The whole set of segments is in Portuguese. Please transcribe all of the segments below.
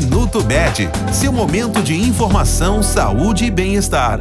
Minuto Med, seu momento de informação, saúde e bem-estar.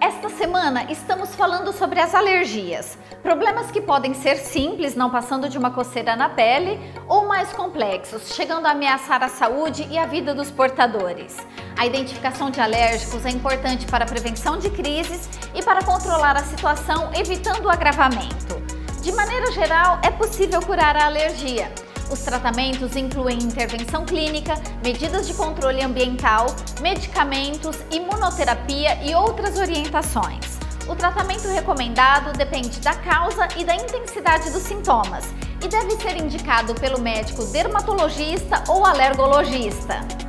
Esta semana estamos falando sobre as alergias. Problemas que podem ser simples, não passando de uma coceira na pele, ou mais complexos, chegando a ameaçar a saúde e a vida dos portadores. A identificação de alérgicos é importante para a prevenção de crises e para controlar a situação, evitando o agravamento. De maneira geral, é possível curar a alergia. Os tratamentos incluem intervenção clínica, medidas de controle ambiental, medicamentos, imunoterapia e outras orientações. O tratamento recomendado depende da causa e da intensidade dos sintomas e deve ser indicado pelo médico dermatologista ou alergologista.